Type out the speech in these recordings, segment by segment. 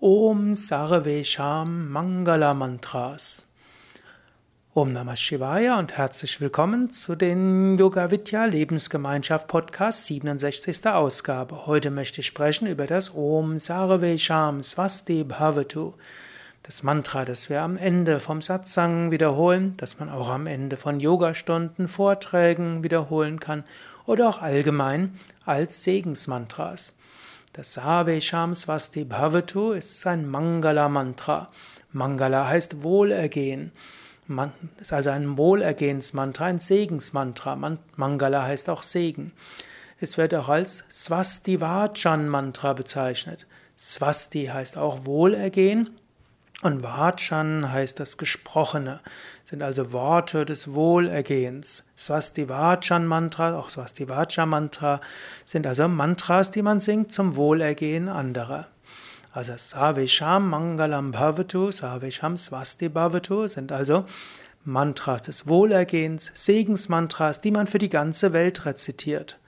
Om Sarvesham Mangala Mantras. Om Namah Shivaya und herzlich willkommen zu den Yoga Vidya Lebensgemeinschaft Podcast 67. Ausgabe. Heute möchte ich sprechen über das Om Sarvesham Swasti Bhavatu. Das Mantra, das wir am Ende vom Satsang wiederholen, das man auch am Ende von Yogastunden, Vorträgen wiederholen kann oder auch allgemein als Segensmantras. Das Savesham Swasti Bhavatu ist ein Mangala-Mantra. Mangala heißt Wohlergehen. Man, ist also ein Wohlergehensmantra, ein Segensmantra. Mangala heißt auch Segen. Es wird auch als Swasti Vachan Mantra bezeichnet. Swasti heißt auch Wohlergehen und Vachan heißt das Gesprochene, sind also Worte des Wohlergehens. Swasti Vachan Mantra, auch Swasti Vacha Mantra, sind also Mantras, die man singt zum Wohlergehen anderer. Also Savesham Mangalam Bhavatu, Savesham Swasti Bhavatu sind also Mantras des Wohlergehens, Segensmantras, die man für die ganze Welt rezitiert.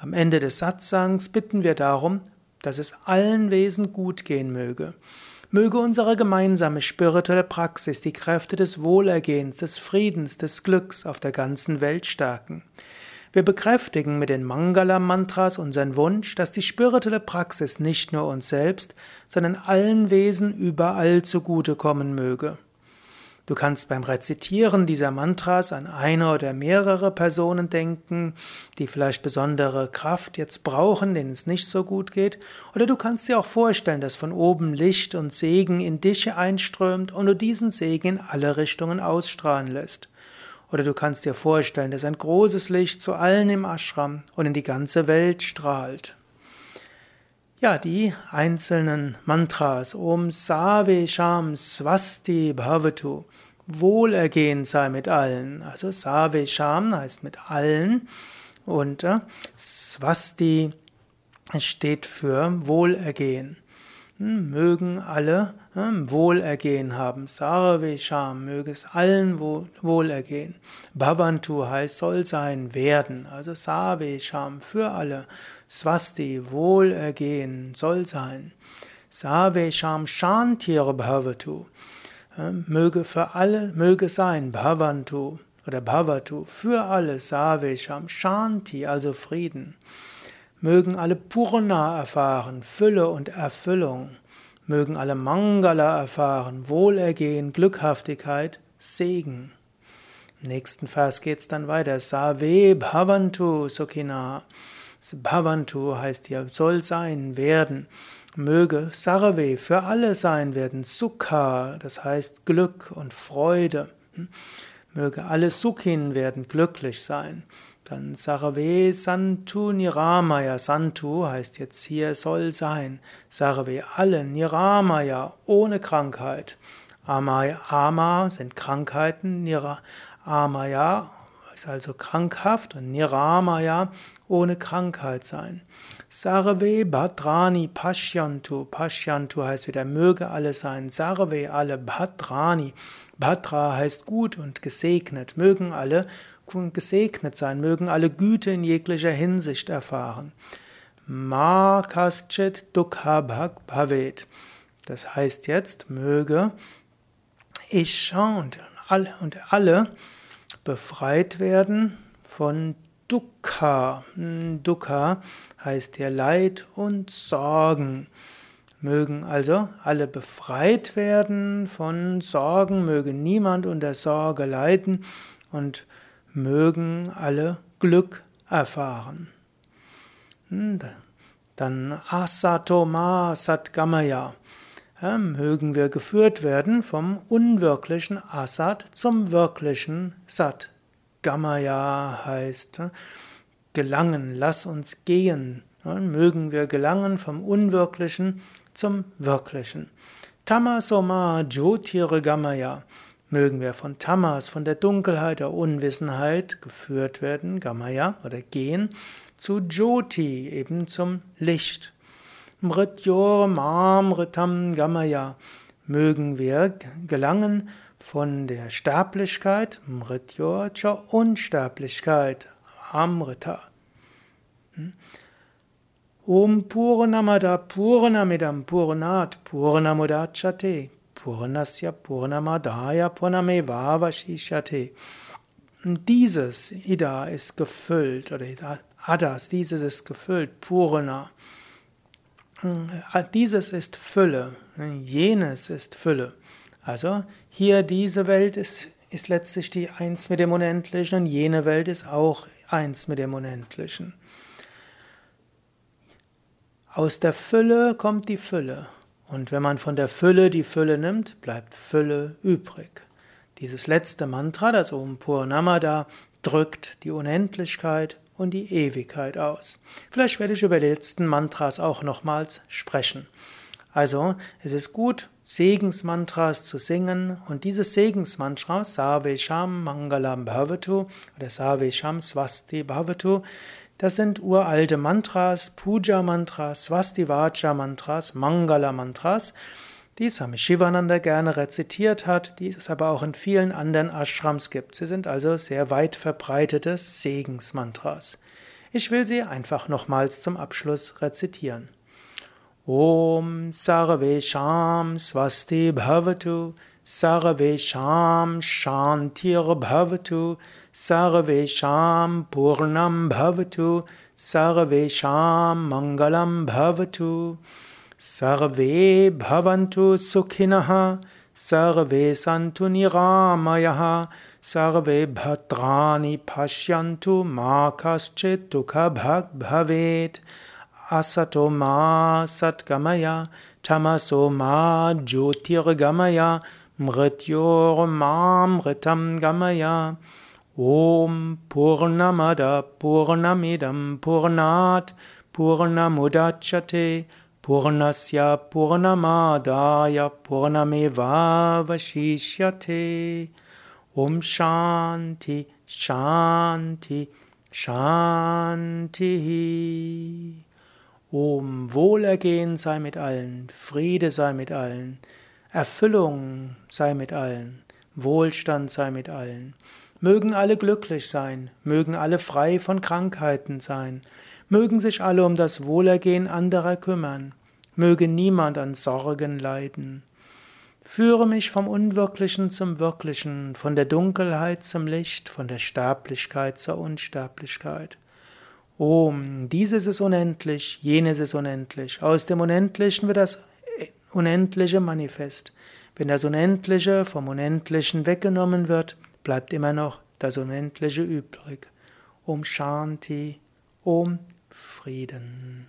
Am Ende des Satsangs bitten wir darum, dass es allen Wesen gut gehen möge. Möge unsere gemeinsame spirituelle Praxis die Kräfte des Wohlergehens, des Friedens, des Glücks auf der ganzen Welt stärken. Wir bekräftigen mit den Mangala-Mantras unseren Wunsch, dass die spirituelle Praxis nicht nur uns selbst, sondern allen Wesen überall zugutekommen möge. Du kannst beim Rezitieren dieser Mantras an eine oder mehrere Personen denken, die vielleicht besondere Kraft jetzt brauchen, denen es nicht so gut geht. Oder du kannst dir auch vorstellen, dass von oben Licht und Segen in dich einströmt und du diesen Segen in alle Richtungen ausstrahlen lässt. Oder du kannst dir vorstellen, dass ein großes Licht zu allen im Ashram und in die ganze Welt strahlt. Ja, die einzelnen Mantras Om Save Sham Swasti Bhavatu Wohlergehen sei mit allen. Also Save Sham heißt mit allen und äh, Swasti steht für Wohlergehen. Hm, mögen alle hm, Wohlergehen haben. Sarve Sham, möge es allen Wohlergehen. Bhavantu heißt soll sein, werden. Also Sarve Sham für alle. Swasti, Wohlergehen, soll sein. Savesham Shantir Bhavatu. Möge für alle, möge sein, Bhavantu oder Bhavatu, für alle, Savesham Shanti, also Frieden. Mögen alle Purna erfahren, Fülle und Erfüllung. Mögen alle Mangala erfahren, Wohlergehen, Glückhaftigkeit, Segen. Im nächsten Vers geht's dann weiter. Save Bhavantu Sukhina. Bhavantu heißt hier soll sein, werden. Möge Sarve für alle sein werden. Sukha, das heißt Glück und Freude. Hm? Möge alle Sukhin werden glücklich sein. Dann Sarve Santu Niramaya. Santu heißt jetzt hier soll sein. Sarve alle Niramaya ohne Krankheit. Amaya, Ama sind Krankheiten. Nira, Amaya ist also krankhaft und Niramaya ohne Krankheit sein. Sarve Bhadrani Pashyantu. Pashyantu heißt wieder möge alle sein. Sarve alle Bhadrani. Bhadra heißt gut und gesegnet. Mögen alle gesegnet sein, mögen alle Güte in jeglicher Hinsicht erfahren. Ma kaschit dukha bhavet. Das heißt jetzt, möge ich und alle, und alle befreit werden von Dukkha. Hm, Dukkha heißt hier Leid und Sorgen. Mögen also alle befreit werden von Sorgen, möge niemand unter Sorge leiden und mögen alle Glück erfahren. Hm, dann Asatoma Satgamaya. Ja, mögen wir geführt werden vom unwirklichen Asat zum wirklichen Sat. Gamaya heißt gelangen, lass uns gehen. Mögen wir gelangen vom Unwirklichen zum Wirklichen. Tamasoma Jyotirgamaya. Mögen wir von Tamas, von der Dunkelheit, der Unwissenheit geführt werden, Gamaya oder gehen, zu Jyoti, eben zum Licht. Mrityor Mamritam Gamaya. Mögen wir gelangen von der Sterblichkeit, Mrityor, zur Unsterblichkeit, Amrita. Hm? Om Purnamada Purnamidam Purnat Purnamudachate Purnasya Purnamadaya Purnamevavashishate. Dieses Ida ist gefüllt, oder Adas, dieses ist gefüllt, Purna. Dieses ist Fülle, jenes ist Fülle. Also hier diese Welt ist, ist letztlich die Eins mit dem Unendlichen und jene Welt ist auch eins mit dem Unendlichen. Aus der Fülle kommt die Fülle. Und wenn man von der Fülle die Fülle nimmt, bleibt Fülle übrig. Dieses letzte Mantra, das Om Purnamada, drückt die Unendlichkeit und die Ewigkeit aus. Vielleicht werde ich über die letzten Mantras auch nochmals sprechen. Also, es ist gut, Segensmantras zu singen und dieses Segensmantra, Sarvesham Mangalam Bhavatu oder Sarvesham Swasti Bhavatu, das sind uralte Mantras, Puja-Mantras, Swastivacha-Mantras, Mangala-Mantras, die Swami Shivananda gerne rezitiert hat, die es aber auch in vielen anderen Ashrams gibt. Sie sind also sehr weit verbreitete Segensmantras. Ich will sie einfach nochmals zum Abschluss rezitieren. Om Sarvesham Swasti Bhavatu सर्वेषां शान्तिर्भवतु सर्वेषां पूर्णं भवतु सर्वेषां मङ्गलं भवतु सर्वे भवन्तु सुखिनः सर्वे सन्तु निरामयः सर्वे भद्राणि पश्यन्तु मा कश्चित् दुःखभग् भवेत् असतो मा सत्कमय ठमसो मा ज्योतिर्गमय Ma Jyotirgamaya Mrityormamritam Gamaya. Om Purnamada Purnamidam Purnat Purnamudachate Purnasya Purnamadaya Purnameva Vashishyate Om Shanti Shanti Shanti Om Wohlergehen sei mit allen, Friede sei mit allen. Erfüllung sei mit allen, Wohlstand sei mit allen. Mögen alle glücklich sein, mögen alle frei von Krankheiten sein, mögen sich alle um das Wohlergehen anderer kümmern, möge niemand an Sorgen leiden. Führe mich vom Unwirklichen zum Wirklichen, von der Dunkelheit zum Licht, von der Sterblichkeit zur Unsterblichkeit. Om, dieses ist unendlich, jenes ist unendlich. Aus dem Unendlichen wird das Unendliche manifest. Wenn das Unendliche vom Unendlichen weggenommen wird, bleibt immer noch das Unendliche übrig. Om Shanti, Om Frieden.